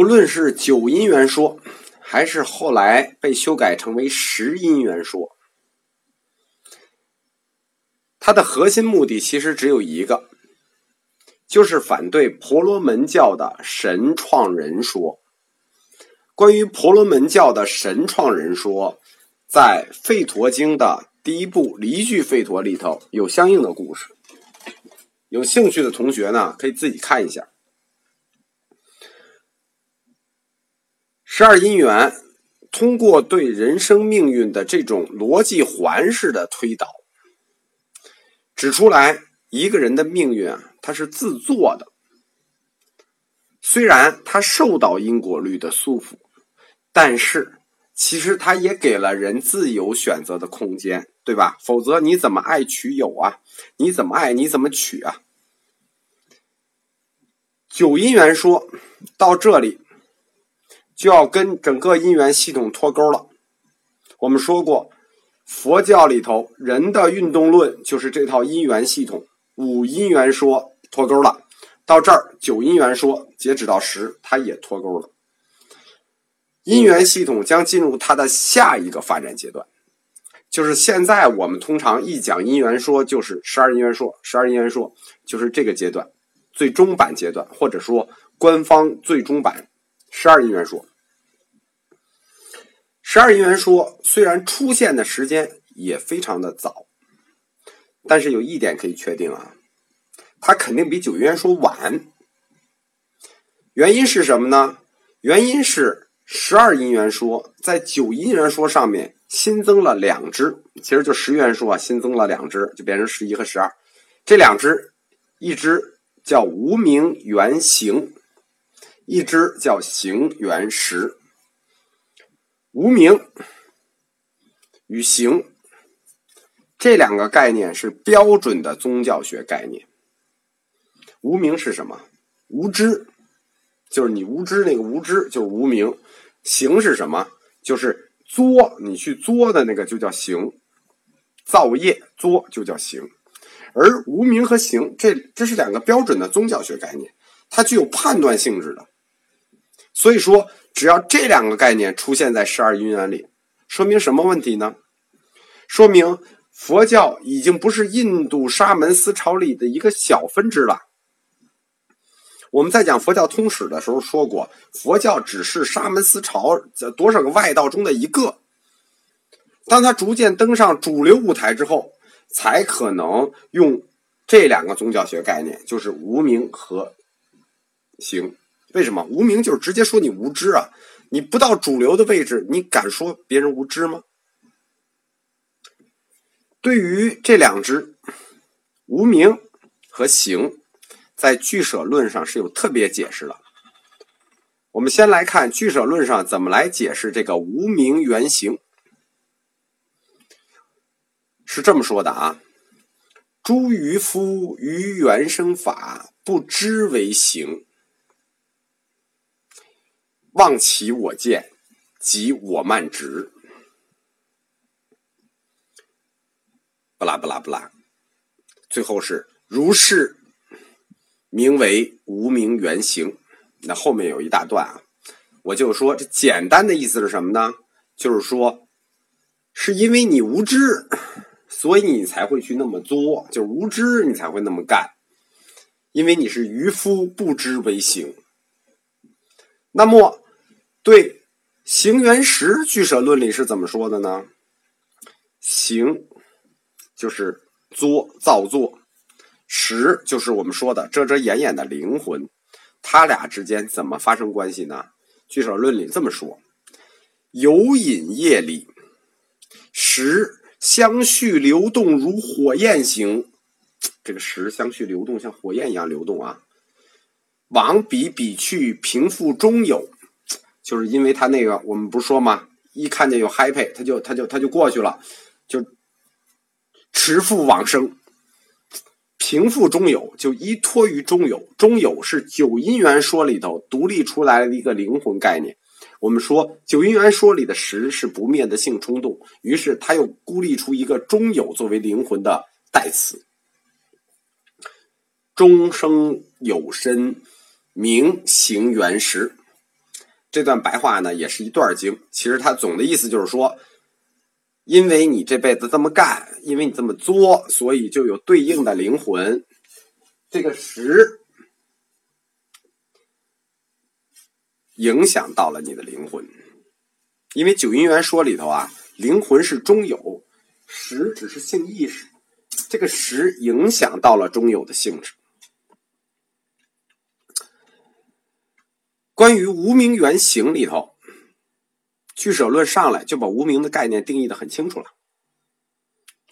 不论是九因缘说，还是后来被修改成为十因缘说，它的核心目的其实只有一个，就是反对婆罗门教的神创人说。关于婆罗门教的神创人说，在《吠陀经》的第一部《离句吠陀》里头有相应的故事。有兴趣的同学呢，可以自己看一下。十二因缘通过对人生命运的这种逻辑环式的推导，指出来一个人的命运啊，他是自作的。虽然他受到因果律的束缚，但是其实他也给了人自由选择的空间，对吧？否则你怎么爱取有啊？你怎么爱你怎么取啊？九因缘说到这里。就要跟整个因缘系统脱钩了。我们说过，佛教里头人的运动论就是这套因缘系统。五因缘说脱钩了，到这儿九因缘说截止到十，它也脱钩了。因缘系统将进入它的下一个发展阶段，就是现在我们通常一讲因缘说，就是十二因缘说，十二因缘说就是这个阶段最终版阶段，或者说官方最终版十二因缘说。十二因缘说虽然出现的时间也非常的早，但是有一点可以确定啊，它肯定比九因缘说晚。原因是什么呢？原因是十二因缘说在九因缘说上面新增了两支，其实就十因缘说啊新增了两支，就变成十一和十二。这两支，一支叫无名缘行，一支叫行缘识。无名与行这两个概念是标准的宗教学概念。无名是什么？无知，就是你无知那个无知，就是无名。行是什么？就是作，你去作的那个就叫行。造业作就叫行。而无名和行，这这是两个标准的宗教学概念，它具有判断性质的。所以说。只要这两个概念出现在十二因缘里，说明什么问题呢？说明佛教已经不是印度沙门思潮里的一个小分支了。我们在讲佛教通史的时候说过，佛教只是沙门思潮这多少个外道中的一个。当他逐渐登上主流舞台之后，才可能用这两个宗教学概念，就是无名和行。为什么无名就是直接说你无知啊？你不到主流的位置，你敢说别人无知吗？对于这两支无名和行，在俱舍论上是有特别解释的。我们先来看俱舍论上怎么来解释这个无名原形，是这么说的啊：诸渔夫于原生法不知为行。望其我见，即我慢直。不拉不拉不拉，最后是如是，名为无名原形。那后面有一大段啊，我就说这简单的意思是什么呢？就是说，是因为你无知，所以你才会去那么作，就无知你才会那么干，因为你是渔夫，不知为行。那么。对，行缘识俱舍论里是怎么说的呢？行就是作造作，识就是我们说的遮遮掩掩的灵魂，他俩之间怎么发生关系呢？俱舍论里这么说：有隐业力，识相续流动如火焰行，这个识相续流动像火焰一样流动啊，往彼彼去，平复中有。就是因为他那个，我们不是说吗？一看见有 happy，他就他就他就过去了，就持复往生，平复中有，就依托于中有。中有是九因缘说里头独立出来的一个灵魂概念。我们说九因缘说里的实是不灭的性冲动，于是他又孤立出一个中有作为灵魂的代词。终生有身名行缘识。这段白话呢，也是一段经。其实它总的意思就是说，因为你这辈子这么干，因为你这么作，所以就有对应的灵魂。这个识影响到了你的灵魂，因为九因缘说里头啊，灵魂是中有，识只是性意识，这个识影响到了中有的性质。关于无名原形里头，俱舍论上来就把无名的概念定义的很清楚了。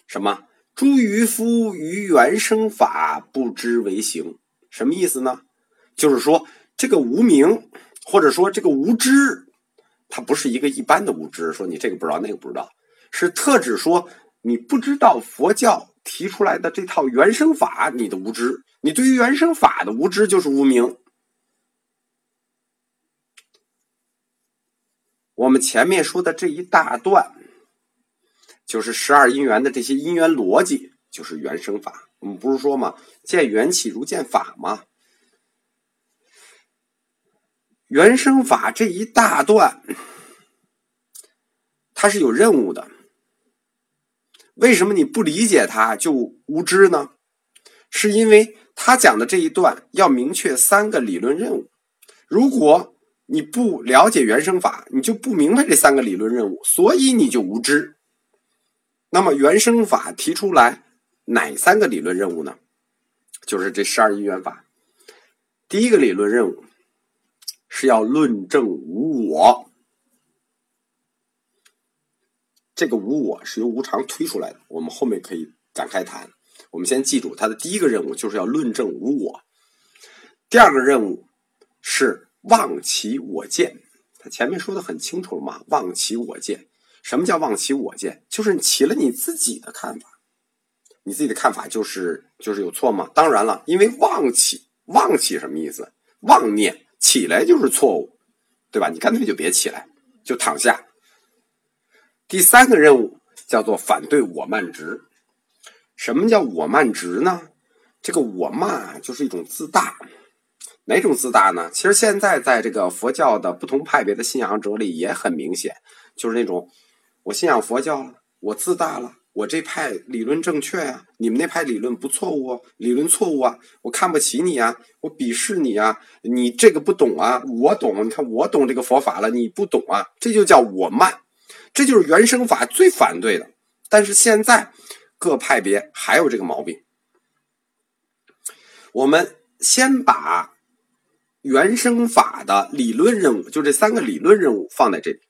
什么？诸渔夫于原生法不知为形，什么意思呢？就是说这个无名，或者说这个无知，它不是一个一般的无知。说你这个不知道，那个不知道，是特指说你不知道佛教提出来的这套原生法，你的无知，你对于原生法的无知就是无名。我们前面说的这一大段，就是十二因缘的这些因缘逻辑，就是原生法。我们不是说嘛，见缘起如见法吗？原生法这一大段，它是有任务的。为什么你不理解它就无知呢？是因为他讲的这一段要明确三个理论任务。如果你不了解原生法，你就不明白这三个理论任务，所以你就无知。那么原生法提出来哪三个理论任务呢？就是这十二因缘法。第一个理论任务是要论证无我，这个无我是由无常推出来的，我们后面可以展开谈。我们先记住，它的第一个任务就是要论证无我。第二个任务是。忘其我见，他前面说的很清楚了嘛？忘其我见，什么叫忘其我见？就是起了你自己的看法，你自己的看法就是就是有错吗？当然了，因为忘起忘起什么意思？妄念起来就是错误，对吧？你干脆就别起来，就躺下。第三个任务叫做反对我慢执。什么叫我慢执呢？这个我慢就是一种自大。哪种自大呢？其实现在在这个佛教的不同派别的信仰者里也很明显，就是那种我信仰佛教了，我自大了，我这派理论正确呀，你们那派理论不错误哦，理论错误啊，我看不起你啊，我鄙视你啊，你这个不懂啊，我懂，你看我懂这个佛法了，你不懂啊，这就叫我慢，这就是原生法最反对的。但是现在各派别还有这个毛病，我们先把。原生法的理论任务，就这三个理论任务放在这里，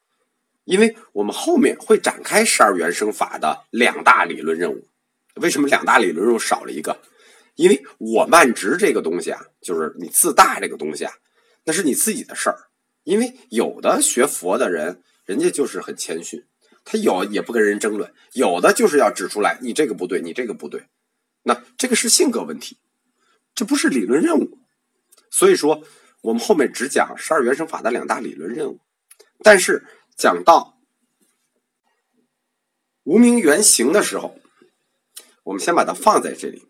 因为我们后面会展开十二原生法的两大理论任务。为什么两大理论任务少了一个？因为我慢直这个东西啊，就是你自大这个东西啊，那是你自己的事儿。因为有的学佛的人，人家就是很谦逊，他有也不跟人争论；有的就是要指出来，你这个不对，你这个不对。那这个是性格问题，这不是理论任务。所以说。我们后面只讲十二原生法的两大理论任务，但是讲到无名原型的时候，我们先把它放在这里，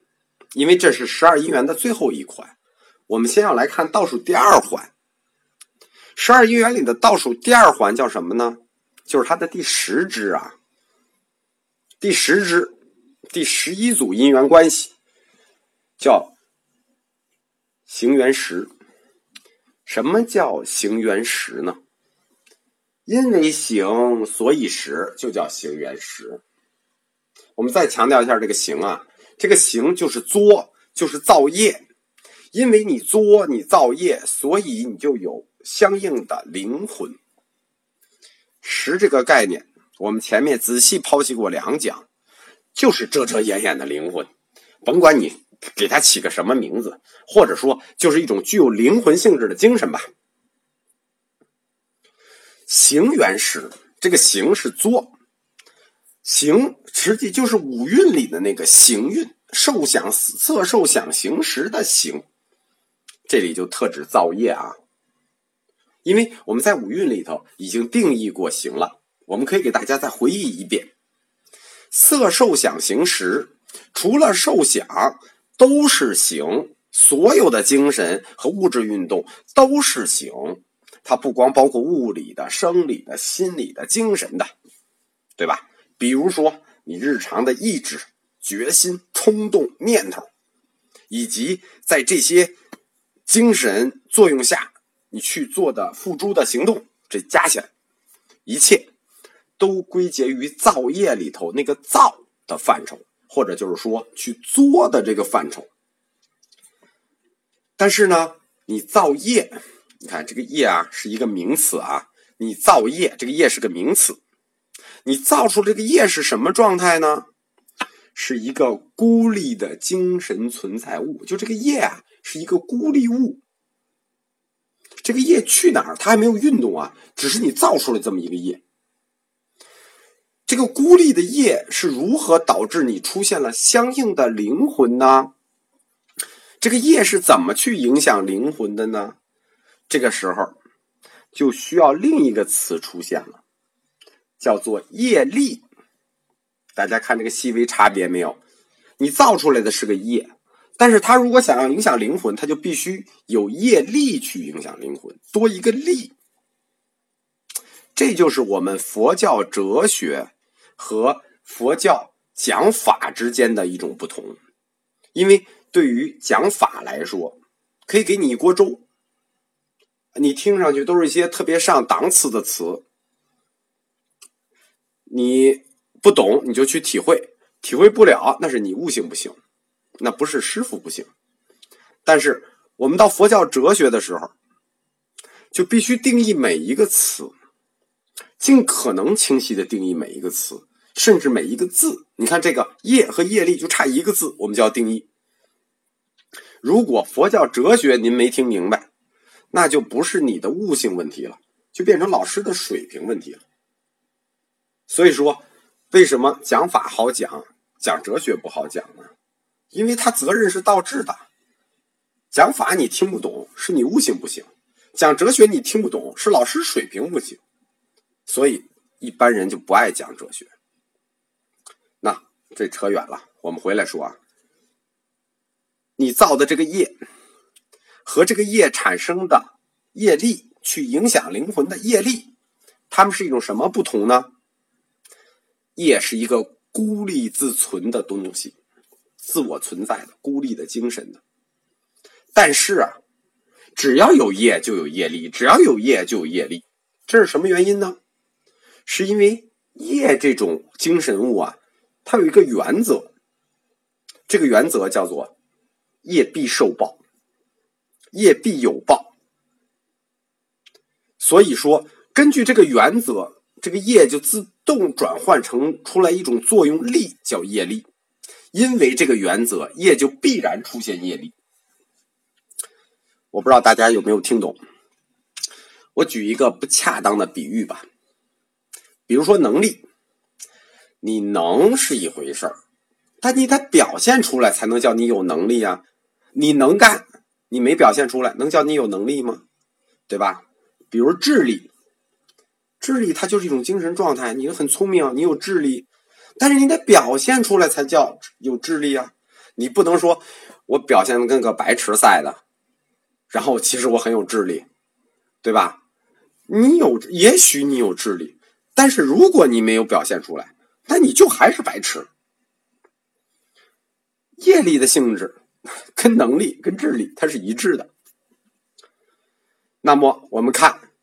因为这是十二因缘的最后一环。我们先要来看倒数第二环，十二因缘里的倒数第二环叫什么呢？就是它的第十支啊，第十支，第十一组因缘关系，叫行缘识。什么叫行缘识呢？因为行，所以识，就叫行缘识。我们再强调一下这个行啊，这个行就是作，就是造业。因为你作，你造业，所以你就有相应的灵魂。识这个概念，我们前面仔细剖析过两讲，就是遮遮掩掩的灵魂，甭管你。给它起个什么名字，或者说就是一种具有灵魂性质的精神吧。行原始，这个行是作，行实际就是五蕴里的那个行蕴，受想色受想行识的行，这里就特指造业啊。因为我们在五蕴里头已经定义过行了，我们可以给大家再回忆一遍：色受想行识，除了受想。都是行，所有的精神和物质运动都是行，它不光包括物理的、生理的、心理的、精神的，对吧？比如说你日常的意志、决心、冲动、念头，以及在这些精神作用下你去做的付诸的行动，这加起来，一切都归结于造业里头那个造的范畴，或者就是说去作的这个范畴。但是呢，你造业，你看这个业啊是一个名词啊，你造业，这个业是个名词，你造出这个业是什么状态呢？是一个孤立的精神存在物，就这个业啊是一个孤立物。这个业去哪儿？它还没有运动啊，只是你造出了这么一个业。这个孤立的业是如何导致你出现了相应的灵魂呢？这个业是怎么去影响灵魂的呢？这个时候就需要另一个词出现了，叫做业力。大家看这个细微差别没有？你造出来的是个业，但是它如果想要影响灵魂，它就必须有业力去影响灵魂，多一个力。这就是我们佛教哲学和佛教讲法之间的一种不同，因为。对于讲法来说，可以给你一锅粥，你听上去都是一些特别上档次的词，你不懂你就去体会，体会不了那是你悟性不行，那不是师傅不行。但是我们到佛教哲学的时候，就必须定义每一个词，尽可能清晰的定义每一个词，甚至每一个字。你看这个业和业力就差一个字，我们就要定义。如果佛教哲学您没听明白，那就不是你的悟性问题了，就变成老师的水平问题了。所以说，为什么讲法好讲，讲哲学不好讲呢？因为他责任是倒置的。讲法你听不懂，是你悟性不行；讲哲学你听不懂，是老师水平不行。所以一般人就不爱讲哲学。这扯远了，我们回来说啊。你造的这个业和这个业产生的业力，去影响灵魂的业力，它们是一种什么不同呢？业是一个孤立自存的东西，自我存在的、孤立的精神的。但是啊，只要有业就有业力，只要有业就有业力，这是什么原因呢？是因为业这种精神物啊，它有一个原则，这个原则叫做。业必受报，业必有报。所以说，根据这个原则，这个业就自动转换成出来一种作用力，叫业力。因为这个原则，业就必然出现业力。我不知道大家有没有听懂？我举一个不恰当的比喻吧，比如说能力，你能是一回事儿，但你得表现出来才能叫你有能力啊。你能干，你没表现出来，能叫你有能力吗？对吧？比如智力，智力它就是一种精神状态，你很聪明，你有智力，但是你得表现出来才叫有智力啊！你不能说我表现的跟个白痴似的，然后其实我很有智力，对吧？你有，也许你有智力，但是如果你没有表现出来，那你就还是白痴。业力的性质。跟能力、跟智力，它是一致的。那么我们看，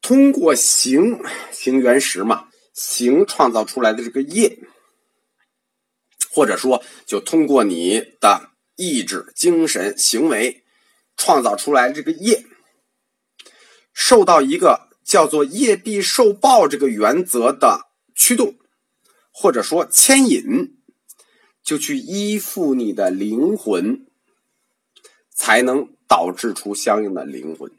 通过行行原石嘛，行创造出来的这个业，或者说，就通过你的意志、精神、行为创造出来这个业，受到一个叫做业必受报这个原则的驱动，或者说牵引。就去依附你的灵魂，才能导致出相应的灵魂。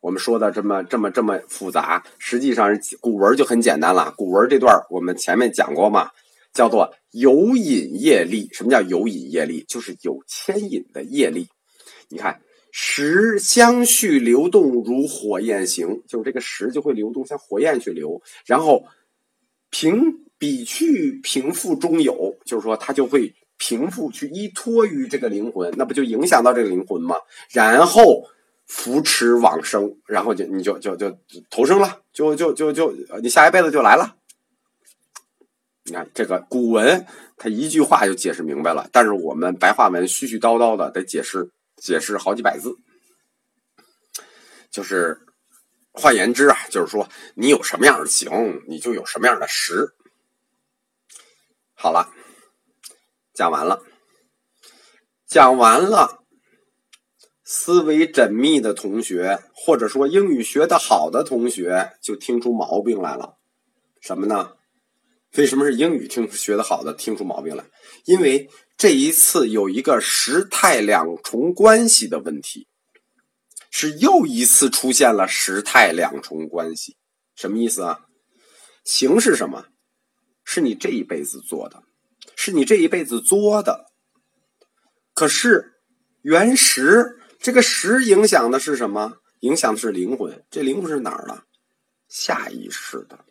我们说的这么这么这么复杂，实际上是古文就很简单了。古文这段我们前面讲过嘛，叫做有引业力。什么叫有引业力？就是有牵引的业力。你看，时相续流动如火焰行，就是这个时就会流动，像火焰去流，然后平。彼去平复中有，就是说他就会平复去依托于这个灵魂，那不就影响到这个灵魂吗？然后扶持往生，然后就你就就就投生了，就就就就你下一辈子就来了。你看这个古文，它一句话就解释明白了，但是我们白话文絮絮叨叨的得解释解释好几百字，就是换言之啊，就是说你有什么样的行，你就有什么样的实。好了，讲完了，讲完了。思维缜密的同学，或者说英语学得好的同学，就听出毛病来了。什么呢？为什么是英语听学得好的听出毛病来？因为这一次有一个时态两重关系的问题，是又一次出现了时态两重关系。什么意思啊？行是什么？是你这一辈子做的，是你这一辈子作的。可是原石。这个石影响的是什么？影响的是灵魂。这灵魂是哪儿的？下意识的。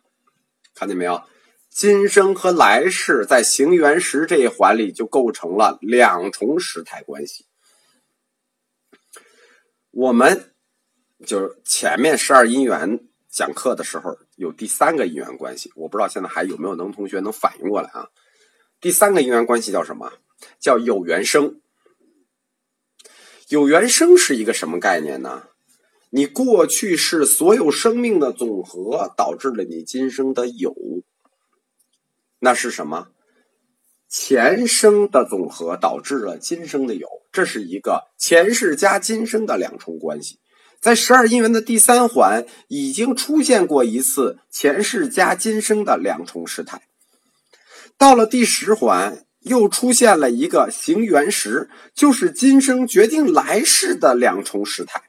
看见没有？今生和来世在行原石这一环里就构成了两重时态关系。我们就是前面十二因缘讲课的时候有第三个因缘关系，我不知道现在还有没有能同学能反应过来啊？第三个因缘关系叫什么？叫有缘生。有缘生是一个什么概念呢？你过去是所有生命的总和，导致了你今生的有。那是什么？前生的总和导致了今生的有，这是一个前世加今生的两重关系。在十二因缘的第三环已经出现过一次前世加今生的两重时态，到了第十环。又出现了一个行缘时，就是今生决定来世的两重时态。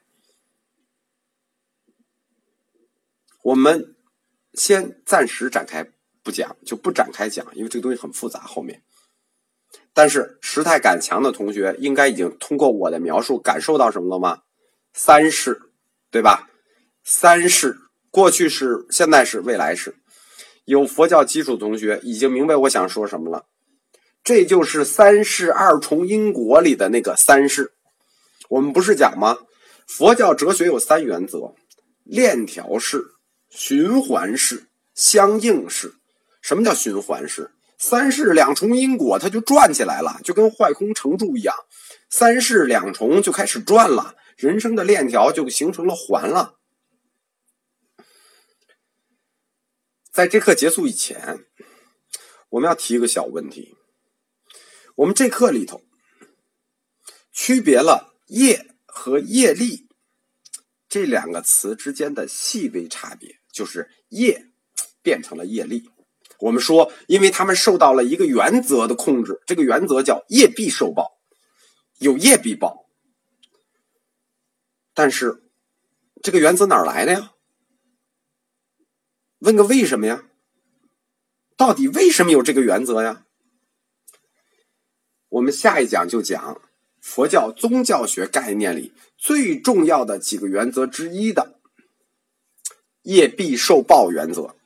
我们先暂时展开不讲，就不展开讲，因为这个东西很复杂。后面，但是时态感强的同学应该已经通过我的描述感受到什么了吗？三世，对吧？三世，过去式、现在式、未来式。有佛教基础同学已经明白我想说什么了。这就是三世二重因果里的那个三世。我们不是讲吗？佛教哲学有三原则：链条式、循环式、相应式。什么叫循环式？三世两重因果，它就转起来了，就跟坏空成住一样。三世两重就开始转了，人生的链条就形成了环了。在这课结束以前，我们要提一个小问题。我们这课里头区别了业和业力这两个词之间的细微差别，就是业变成了业力。我们说，因为他们受到了一个原则的控制，这个原则叫业必受报，有业必报。但是这个原则哪来的呀？问个为什么呀？到底为什么有这个原则呀？我们下一讲就讲佛教宗教学概念里最重要的几个原则之一的业必受报原则。